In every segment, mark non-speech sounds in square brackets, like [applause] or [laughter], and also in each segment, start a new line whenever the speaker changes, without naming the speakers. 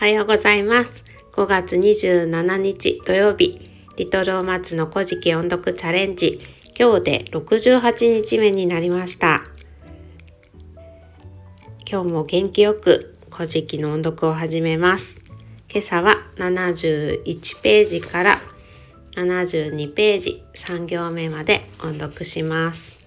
おはようございます。5月27日土曜日リトルお松の古事記音読チャレンジ。今日で68日目になりました。今日も元気よく古事記の音読を始めます。今朝は71ページから72ページ3行目まで音読します。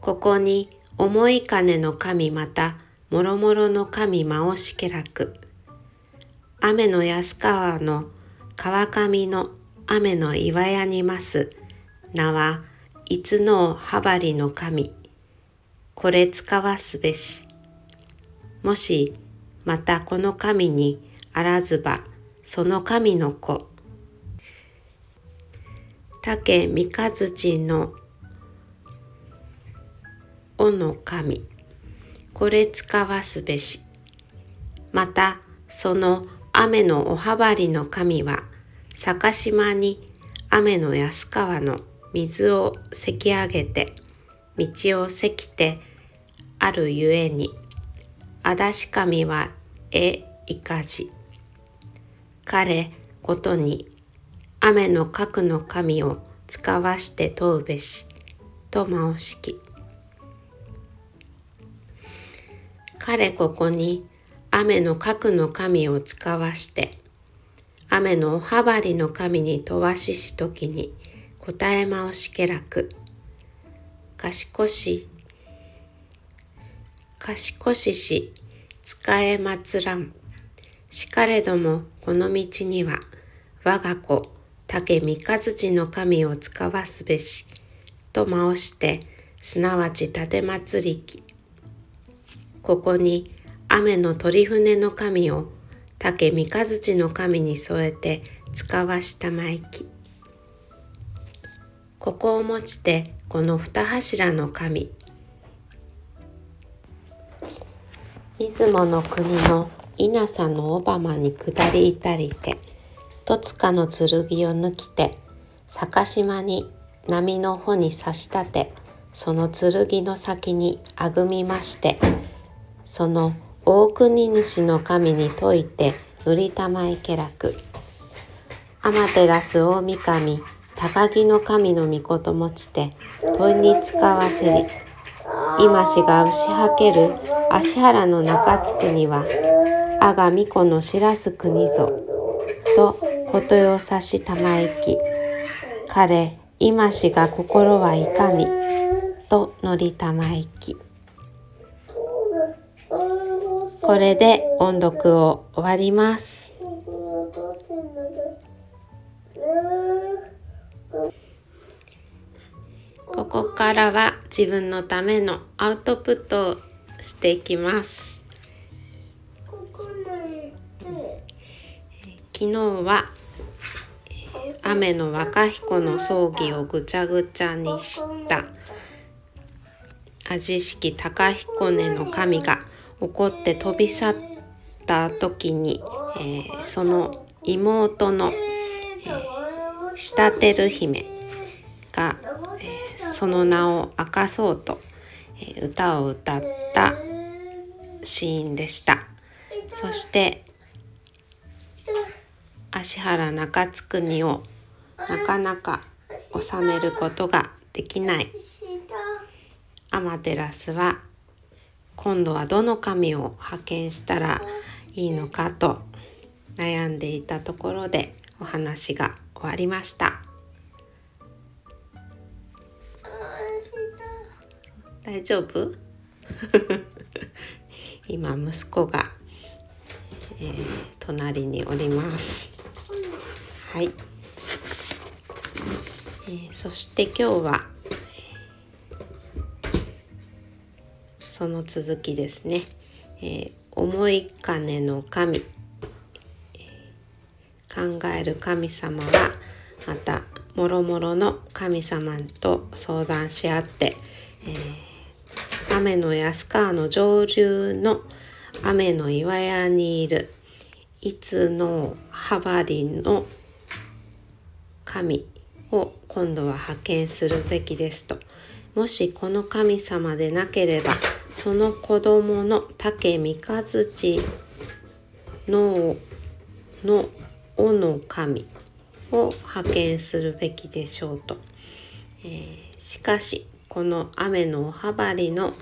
ここに思い金の神またもろもろの神魔をしけらく。雨の安川の川上の雨の岩屋にます。名はいつのはばりの神。これ使わすべし。もしまたこの神にあらずばその神の子。竹三日月のおの神。これ使わすべし。またその雨のおはばりの神は坂島に雨の安川の水をせき上げて道をせきてあるゆえにあだし神はえいかじ。彼ことに雨の核の神を使わして問うべしと申しき。彼ここに雨の核の神を使わして雨のおはばりの神に問わししときに答えまをしけらく賢し賢しし使えまつらん。しかれどもこの道には我が子竹三日月の神を使わすべしと申してすなわち盾祭りき。ここに雨の鳥船の神を竹三日月の神に添えて使わしたまいき。ここをもちてこの二柱の神。出雲の国の稲佐の小浜に下り至りて戸塚の剣を抜きて坂島に波の穂に差し立てその剣の先にあぐみましてその大国主の神に説いて塗りたまえけらく。天照大神高木の神の御事持ちて問いに使わせり今しが牛はける芦原の中津国は阿賀巫女の知らす国ぞとことよさしたまえき。彼今しが心はいかにと乗りたまえき。これで音読を終わります。ここからは自分のためのアウトプットをしていきます。昨日は雨の若彦の葬儀をぐちゃぐちゃにした味式高彦根の神が怒って飛び去った時に、えー、その妹の、えー、仕立てる姫が、えー、その名を明かそうと、え歌を歌ったシーンでした。そして芦原中津国をなかなか収めることができない。アマテラスは今度はどの神を派遣したらいいのかと悩んでいたところでお話が終わりました。大丈夫？[laughs] 今息子が、えー、隣におります。はい、えー、そして今日はその続きですね、えー、思い金の神、考える神様はまたもろもろの神様と相談し合って、えー、雨の安川の上流の雨の岩屋にいるいつのはばりの神を今度は派遣するべきですと。もしこの神様でなければその子供の竹三日月のの尾の神を派遣するべきでしょうと、えー、しかしこの雨のおはばりの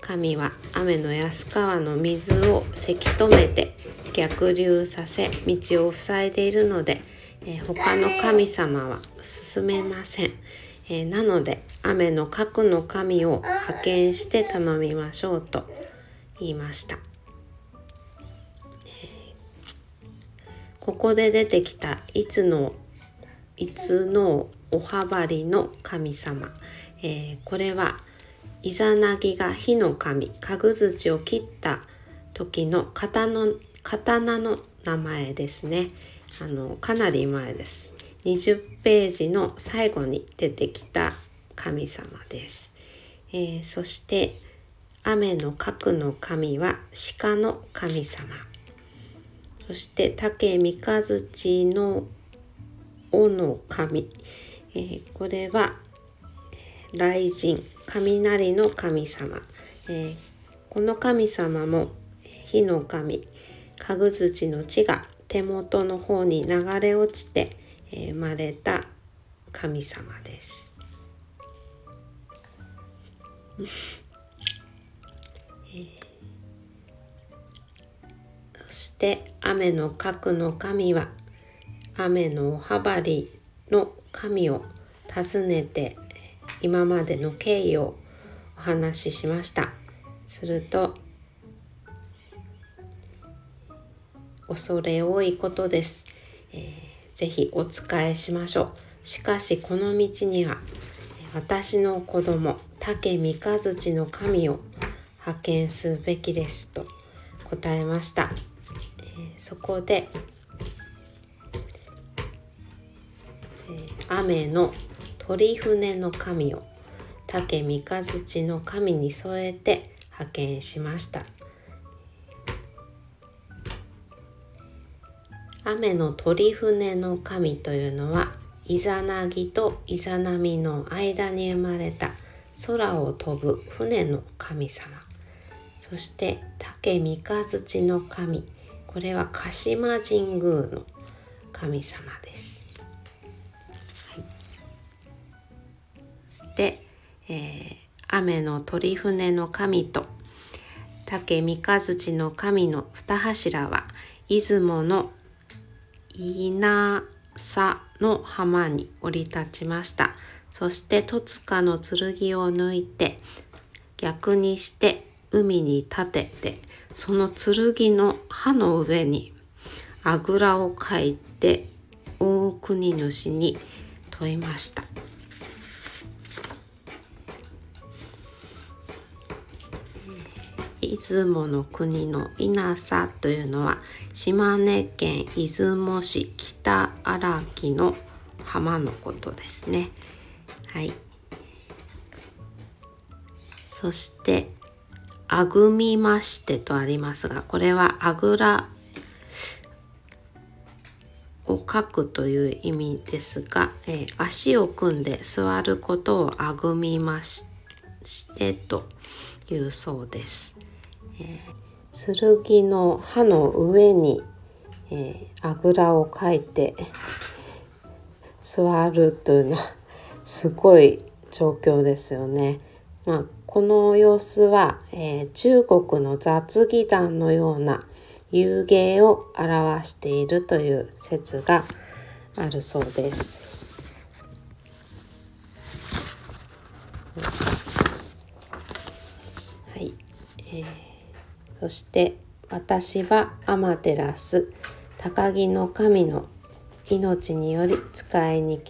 神は雨の安川の水をせき止めて逆流させ道を塞いでいるので、えー、他の神様は進めません。えー、なので雨の核の神を派遣して頼みましょうと言いました。ここで出てきたいつのいつのおはばりの神様、えー、これはイザナギが火の神かぐ土を切った時の刀の刀の名前ですね。あのかなり前です20ページの最後に出てきた神様です。えー、そして雨の核の神は鹿の神様。そして竹三日月の尾の神。えー、これは雷神、雷の神様。えー、この神様も火の神、かぐ土の地が手元の方に流れ落ちて生まれた神様です。そして雨の核の神は雨のおはばりの神を訪ねて今までの経緯をお話ししましたすると恐れ多いことです、えーぜひお仕えしましょう。しかしこの道には私の子供竹三日月の神を派遣すべきですと答えました。えー、そこで、えー、雨の鳥船の神を竹三日月の神に添えて派遣しました。雨の鳥船の神というのはイザナギとイザナミの間に生まれた空を飛ぶ船の神様。そして竹三日月の神。これは鹿島神宮の神様です、はい、そして、えー、雨の鳥船の神と竹三日月の神の二柱は出雲の稲佐の浜に降り立ちました。そして戸塚の剣を抜いて逆にして海に立ててその剣の刃の上にあぐらをかいて大国主に問いました。出雲の国の稲佐というのは島根県出雲市北荒木の浜のことですね。はい。そして「あぐみまして」とありますがこれはあぐらを書くという意味ですが、えー、足を組んで座ることをあぐみましてというそうです。えー、剣の刃の上に、あぐらをかいて [laughs] 座るというのはすごい状況ですよね。まあ、この様子は、えー、中国の雑技団のような遊芸を表しているという説があるそうです。はい、えーそして私はアマテラス高木の神の命により使いに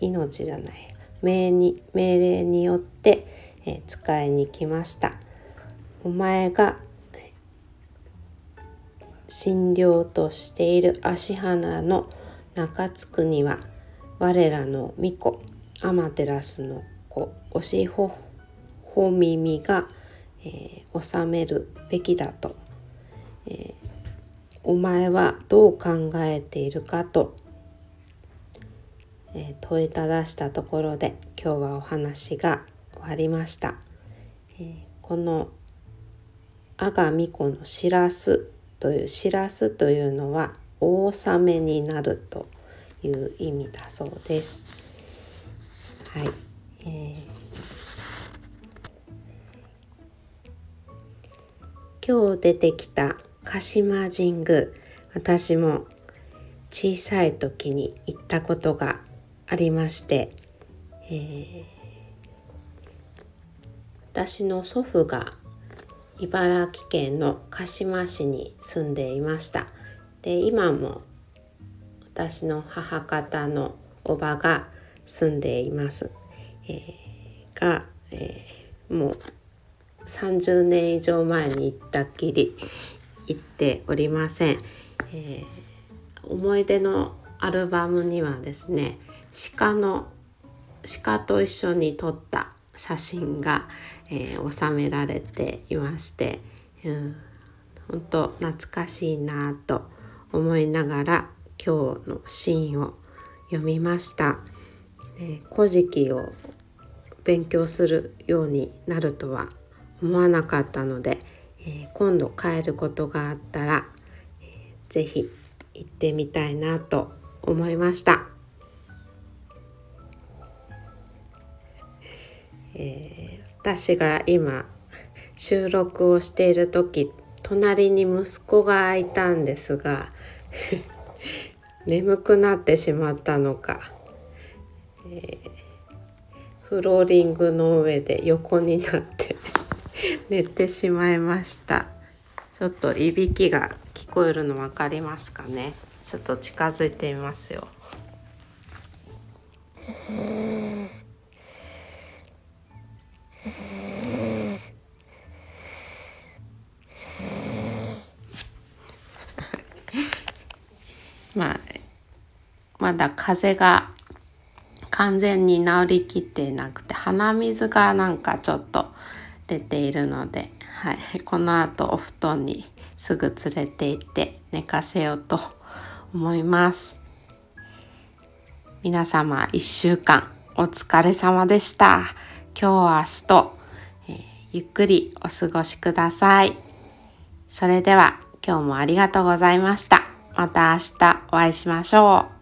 命じゃない命に命令によって、え使いに来ました。お前が診療としている芦花の中津区には我らの巫女アマテラスの子おしほほ耳がえー、収める。べきだと、えー、お前はどう考えているかと、えー、問いただしたところで今日はお話が終わりました、えこの阿賀美子のしらすというしらすというのは大雨になるという意味だそうです。はい、えー今日出てきた鹿島神宮私も小さい時に行ったことがありまして、えー、私の祖父が茨城県の鹿島市に住んでいました。で今も私の母方のおばが住んでいます、えー、が、えー、もう30年以上前に行ったっきり行っておりません、えー、思い出のアルバムにはですね鹿の鹿と一緒に撮った写真が、えー、収められていまして、うん、本当懐かしいなと思いながら今日のシーンを読みました。古事記を勉強するようになるとは思わなかったので、えー、今度帰ることがあったら、えー、ぜひ行ってみたいなと思いました。えー、私が今収録をしている時隣に息子がいたんですが [laughs] 眠くなってしまったのか、えー、フローリングの上で横になって寝てしまいました。ちょっといびきが聞こえるの分かりますかね？ちょっと近づいてみますよ。[laughs] まあまだ風が完全に治りきってなくて鼻水がなんかちょっと出ているので、はい、[laughs] この後お布団にすぐ連れて行って寝かせようと思います。皆様1週間お疲れ様でした。今日明日と、えー、ゆっくりお過ごしください。それでは今日もありがとうございました。また明日お会いしましょう。